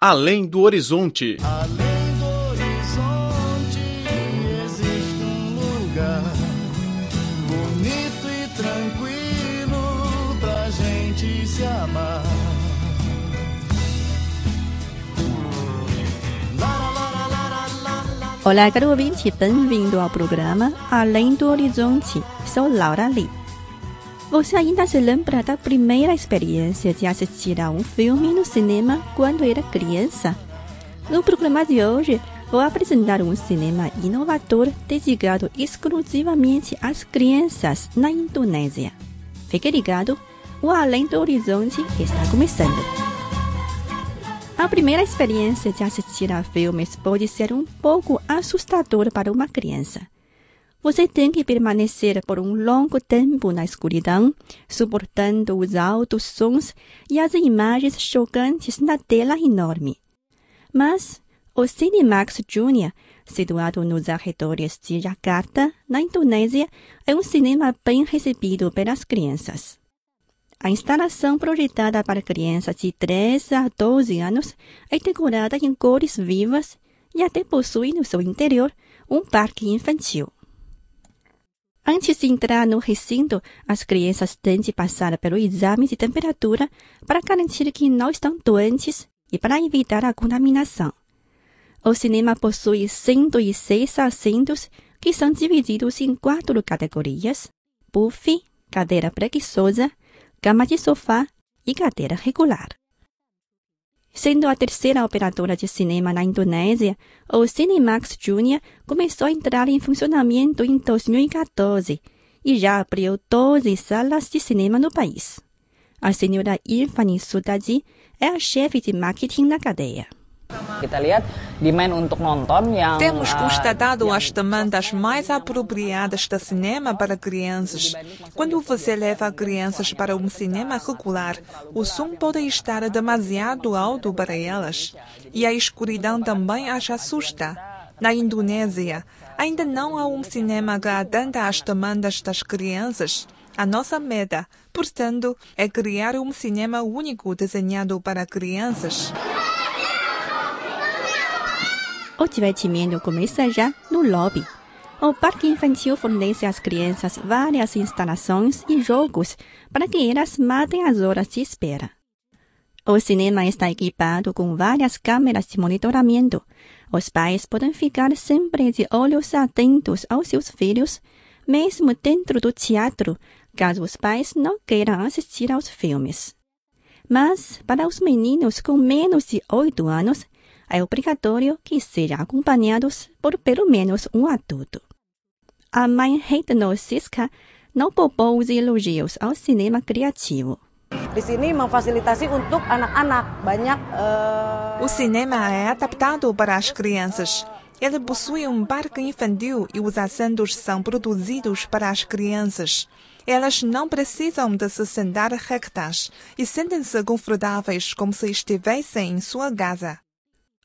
Além do horizonte. Além do horizonte existe um lugar bonito e tranquilo pra gente se amar. Olá, caro ouvinte, bem-vindo ao programa Além do Horizonte. Sou Laura Lee. Você ainda se lembra da primeira experiência de assistir a um filme no cinema quando era criança? No programa de hoje, vou apresentar um cinema inovador dedicado exclusivamente às crianças na Indonésia. Fique ligado, o Além do Horizonte está começando. A primeira experiência de assistir a filmes pode ser um pouco assustadora para uma criança. Você tem que permanecer por um longo tempo na escuridão, suportando os altos sons e as imagens chocantes na tela enorme. Mas o Cinemax Junior, situado nos arredores de Jakarta, na Indonésia, é um cinema bem recebido pelas crianças. A instalação projetada para crianças de 3 a 12 anos é decorada em cores vivas e até possui no seu interior um parque infantil. Antes de entrar no recinto, as crianças têm de passar pelo exame de temperatura para garantir que não estão doentes e para evitar a contaminação. O cinema possui 106 assentos que são divididos em quatro categorias: buffet, cadeira preguiçosa, cama de sofá e cadeira regular. Sendo a terceira operadora de cinema na Indonésia, o Cinemax Junior começou a entrar em funcionamento em 2014 e já abriu 12 salas de cinema no país. A senhora Irfani Sudadi é a chefe de marketing na cadeia. Temos constatado as demandas mais apropriadas de cinema para crianças. Quando você leva crianças para um cinema regular, o som pode estar demasiado alto para elas. E a escuridão também as assusta. Na Indonésia, ainda não há um cinema que atenda às demandas das crianças. A nossa meta, portanto, é criar um cinema único desenhado para crianças. Divertimento começa já no lobby. O parque infantil fornece às crianças várias instalações e jogos para que elas matem as horas de espera. O cinema está equipado com várias câmeras de monitoramento. Os pais podem ficar sempre de olhos atentos aos seus filhos, mesmo dentro do teatro, caso os pais não queiram assistir aos filmes. Mas, para os meninos com menos de 8 anos, é obrigatório que sejam acompanhados por pelo menos um adulto. A mãe Heidno Siska não poupou os elogios ao cinema criativo. Eh, O cinema é adaptado para as crianças. Ele possui um parque infantil e os assentos são produzidos para as crianças. Elas não precisam de se sentar rectas e sentem-se confortáveis como se estivessem em sua casa.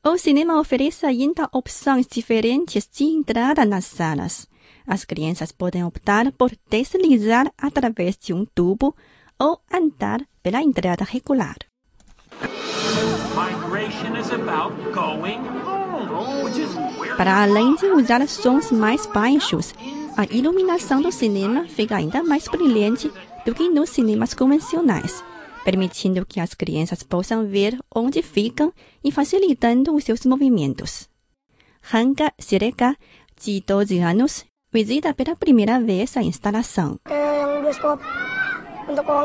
O cinema oferece ainda opções diferentes de entrada nas salas. As crianças podem optar por deslizar através de um tubo ou andar pela entrada regular. Para além de usar sons mais baixos, a iluminação do cinema fica ainda mais brilhante do que nos cinemas convencionais, permitindo que as crianças possam ver onde ficam e facilitando os seus movimentos. Hanga Sireka, de 12 anos, visita pela primeira vez a instalação.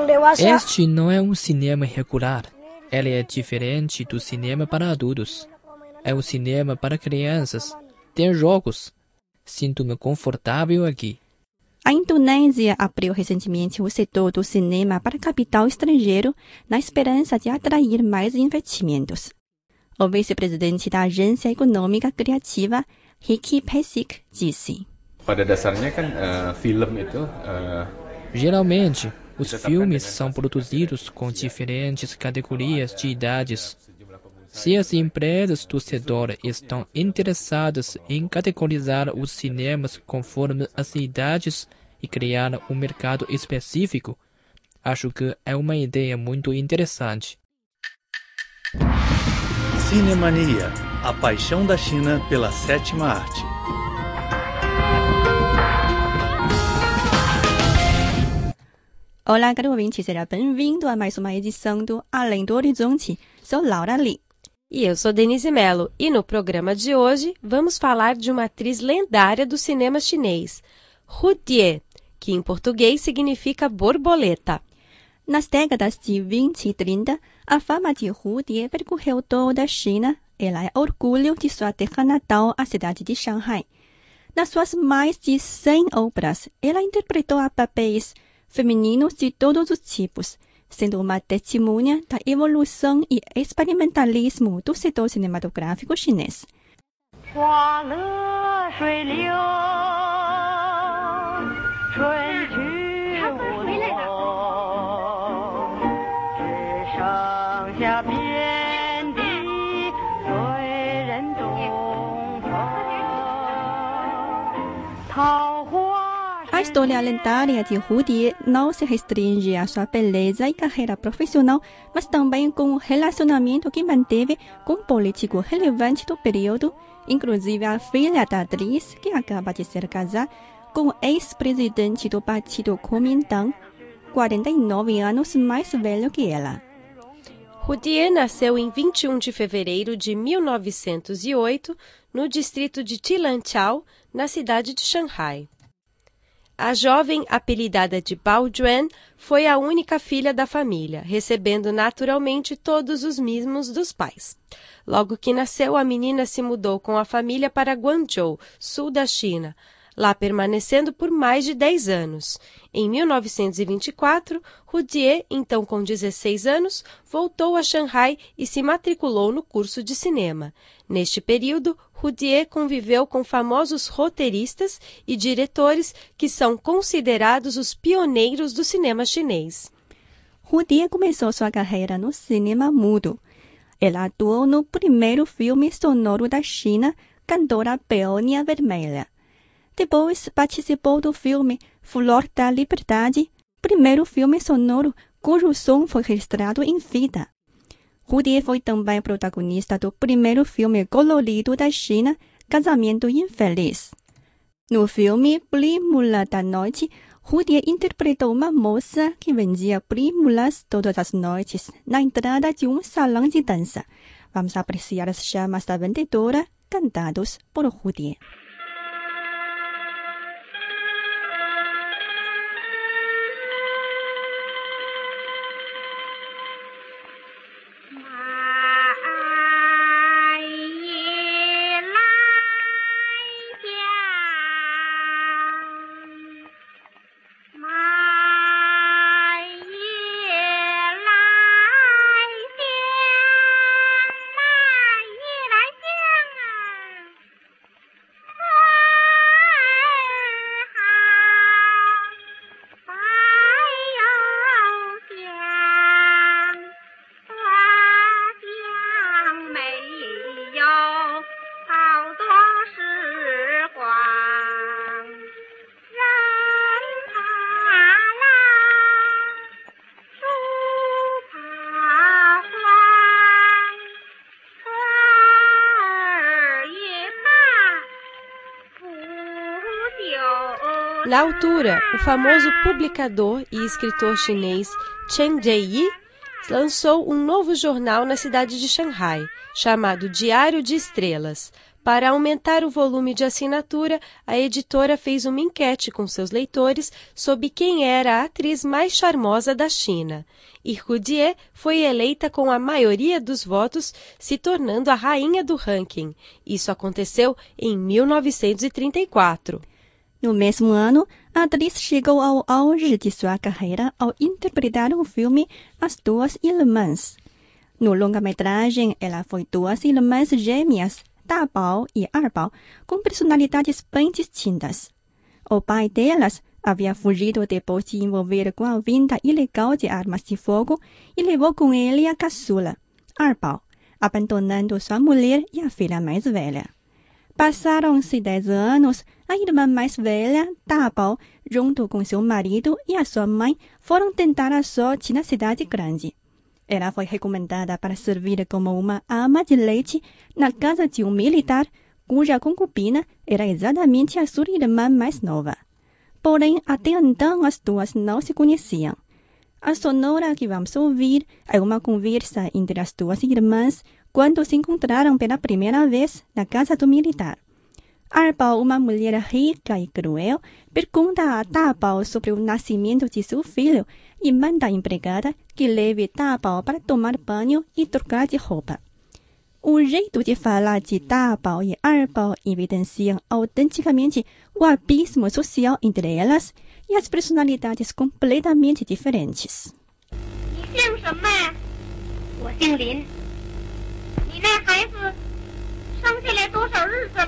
dewasa. Este não é um cinema regular. Ele é diferente do cinema para adultos. É um cinema para crianças. Tem jogos. Sinto-me confortável aqui. A Indonésia abriu recentemente o setor do cinema para capital estrangeiro na esperança de atrair mais investimentos. O vice-presidente da Agência Econômica Criativa, Ricky Pesik, disse. pada dasarnya kan eh, film itu eh, Geralmente, os filmes são produzidos com diferentes categorias de idades. Se as empresas do setor estão interessadas em categorizar os cinemas conforme as idades e criar um mercado específico, acho que é uma ideia muito interessante. Cinemania, a paixão da China pela sétima arte. Olá, caro ouvinte, seja bem-vindo a mais uma edição do Além do Horizonte. Sou Laura Lee. E eu sou Denise Mello, e no programa de hoje vamos falar de uma atriz lendária do cinema chinês, Hu Die, que em português significa borboleta. Nas décadas de 20 e 30, a fama de Hu Die percorreu toda a China. Ela é orgulho de sua terra natal, a cidade de Shanghai. Nas suas mais de 100 obras, ela interpretou a papéis femininos de todos os tipos, sendo uma testemunha da evolução e experimentalismo do setor cinematográfico chinês. 花乐水流， 春去无踪，只剩下遍地醉人东风。桃花 A história lendária de Hu Die não se restringe à sua beleza e carreira profissional, mas também com o relacionamento que manteve com um político relevante do período, inclusive a filha da atriz, que acaba de ser casada com o ex-presidente do partido Kuomintang, 49 anos mais velho que ela. Hu Die nasceu em 21 de fevereiro de 1908 no distrito de Tilanqiao, na cidade de Shanghai. A jovem, apelidada de Bao Juan, foi a única filha da família, recebendo naturalmente todos os mimos dos pais. Logo que nasceu, a menina se mudou com a família para Guangzhou, sul da China, lá permanecendo por mais de 10 anos. Em 1924, Rudier, então com 16 anos, voltou a Shanghai e se matriculou no curso de cinema. Neste período, Rudier conviveu com famosos roteiristas e diretores que são considerados os pioneiros do cinema chinês. Hu Die começou sua carreira no cinema mudo. Ela atuou no primeiro filme sonoro da China, Cantora Peônia Vermelha. Depois participou do filme Flor da Liberdade, primeiro filme sonoro cujo som foi registrado em vida. Hu Die foi também protagonista do primeiro filme colorido da China, Casamento Infeliz. No filme Prímula da Noite, Hu Die interpretou uma moça que vendia prímulas todas as noites na entrada de um salão de dança. Vamos apreciar as chamas da vendedora cantados por Hu Na altura, o famoso publicador e escritor chinês Chen Jieyi lançou um novo jornal na cidade de Shanghai, chamado Diário de Estrelas. Para aumentar o volume de assinatura, a editora fez uma enquete com seus leitores sobre quem era a atriz mais charmosa da China. Hu Die foi eleita com a maioria dos votos, se tornando a rainha do ranking. Isso aconteceu em 1934. No mesmo ano, a atriz chegou ao auge de sua carreira ao interpretar o filme As Duas Irmãs. No longa-metragem, ela foi duas irmãs gêmeas, Da Bao e Bao, com personalidades bem distintas. O pai delas havia fugido depois de envolver com a venda ilegal de armas de fogo e levou com ele a caçula, Bao, abandonando sua mulher e a filha mais velha. Passaram-se dez anos, a irmã mais velha, Da Bao, junto com seu marido e a sua mãe, foram tentar a sorte na cidade grande. Ela foi recomendada para servir como uma ama de leite na casa de um militar cuja concubina era exatamente a sua irmã mais nova. Porém, até então as duas não se conheciam. A sonora que vamos ouvir é uma conversa entre as duas irmãs quando se encontraram pela primeira vez na casa do militar. Arbal, uma mulher rica e cruel, pergunta a Tabal sobre o nascimento de seu filho e manda a empregada que leve Tabal para tomar banho e trocar de roupa. O jeito de falar de Tabal e Arbal evidenciam autenticamente o abismo social entre elas e as personalidades completamente diferentes. 你姓什么？我姓林。你那孩子生下来多少日子了？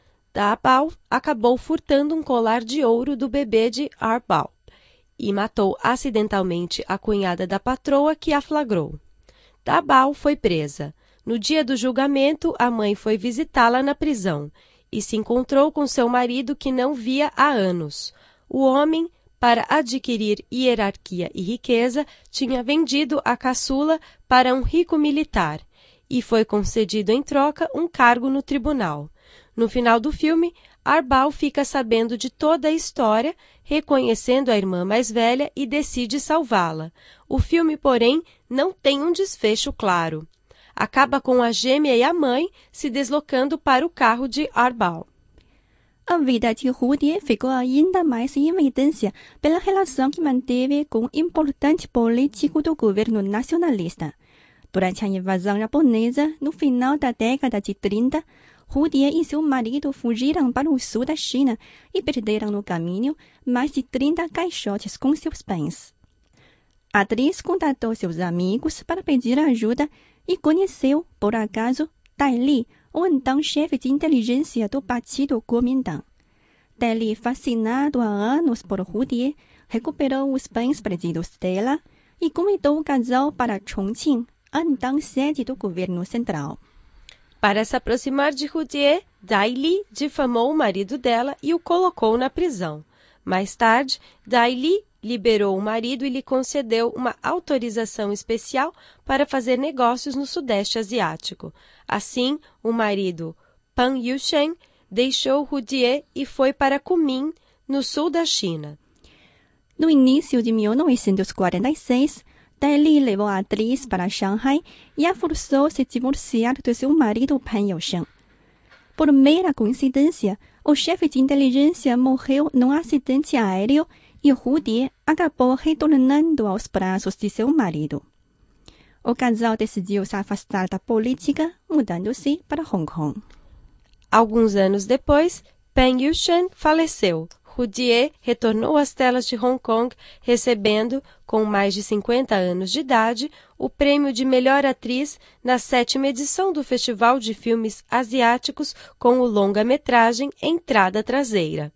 Dabal acabou furtando um colar de ouro do bebê de Arbal e matou acidentalmente a cunhada da patroa que a flagrou. Dabal foi presa. No dia do julgamento, a mãe foi visitá-la na prisão e se encontrou com seu marido que não via há anos. O homem, para adquirir hierarquia e riqueza, tinha vendido a caçula para um rico militar e foi concedido em troca um cargo no tribunal. No final do filme, Arbal fica sabendo de toda a história, reconhecendo a irmã mais velha e decide salvá-la. O filme, porém, não tem um desfecho claro. Acaba com a gêmea e a mãe se deslocando para o carro de Arbal. A vida de Rudy ficou ainda mais em evidência pela relação que manteve com um importante político do governo nacionalista. Durante a invasão japonesa, no final da década de 30, Rudy e seu marido fugiram para o sul da China e perderam no caminho mais de 30 caixotes com seus bens. A atriz contatou seus amigos para pedir ajuda e conheceu, por acaso, Dai Li, o então chefe de inteligência do Partido Kuomintang. Dai Li, fascinado há anos por Rudy, recuperou os bens perdidos dela e convidou o casal para Chongqing, então sede do governo central. Para se aproximar de Rudier, Dai Li difamou o marido dela e o colocou na prisão. Mais tarde, Dai Li liberou o marido e lhe concedeu uma autorização especial para fazer negócios no Sudeste Asiático. Assim, o marido, Pan Yusheng, deixou Rudier e foi para Kunming, no sul da China. No início de 1946, Li levou a atriz para Shanghai e a forçou a se divorciar do seu marido Pan Yousheng. Por mera coincidência, o chefe de inteligência morreu num acidente aéreo e Rudy acabou retornando aos braços de seu marido. O casal decidiu se afastar da política, mudando-se para Hong Kong. Alguns anos depois, Peng Yushan faleceu. Rudier retornou às telas de Hong Kong, recebendo, com mais de 50 anos de idade, o prêmio de melhor atriz na sétima edição do Festival de Filmes Asiáticos com o longa-metragem Entrada Traseira.